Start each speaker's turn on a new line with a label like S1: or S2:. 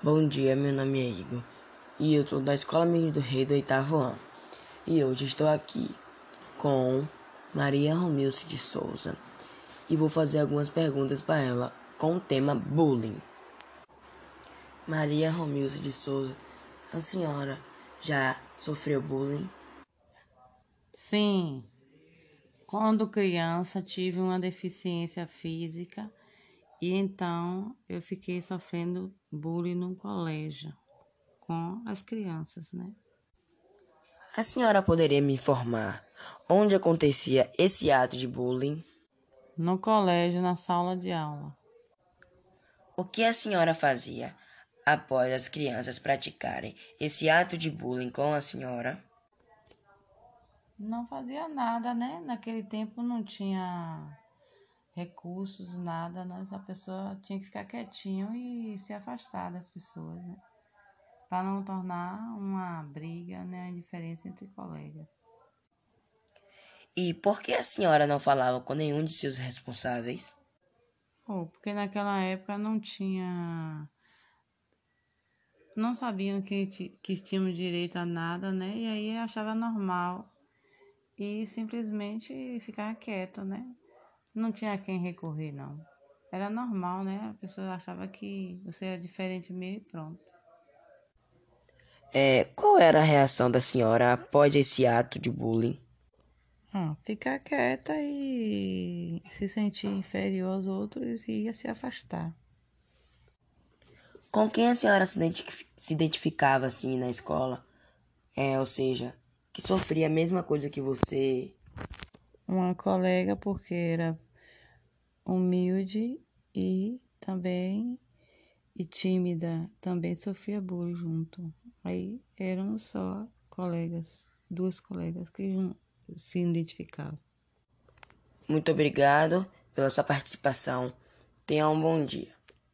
S1: Bom dia, meu nome é Igor e eu sou da Escola Menino do Rei do oitavo ano. E hoje estou aqui com Maria Romilce de Souza e vou fazer algumas perguntas para ela com o tema bullying. Maria Romilce de Souza, a senhora já sofreu bullying?
S2: Sim. Quando criança tive uma deficiência física e então eu fiquei sofrendo bullying no colégio com as crianças, né?
S1: A senhora poderia me informar onde acontecia esse ato de bullying?
S2: No colégio, na sala de aula.
S1: O que a senhora fazia após as crianças praticarem esse ato de bullying com a senhora?
S2: Não fazia nada, né? Naquele tempo não tinha recursos, nada, né? A pessoa tinha que ficar quietinho e se afastar das pessoas, né? Para não tornar uma briga, né? Uma diferença entre colegas.
S1: E por que a senhora não falava com nenhum de seus responsáveis?
S2: Oh, porque naquela época não tinha. Não sabiam que, que tínhamos direito a nada, né? E aí achava normal. E simplesmente ficar quieto, né? Não tinha a quem recorrer, não. Era normal, né? A pessoa achava que você era diferente mesmo e pronto.
S1: É, qual era a reação da senhora após esse ato de bullying?
S2: Ah, ficar quieta e se sentir inferior aos outros e ia se afastar.
S1: Com quem a senhora se, identif se identificava assim na escola? É, ou seja, que sofria a mesma coisa que você?
S2: Uma colega, porque era humilde e também e tímida, também sofria bullying junto. Aí eram só colegas, duas colegas que se identificavam.
S1: Muito obrigado pela sua participação. Tenha um bom dia.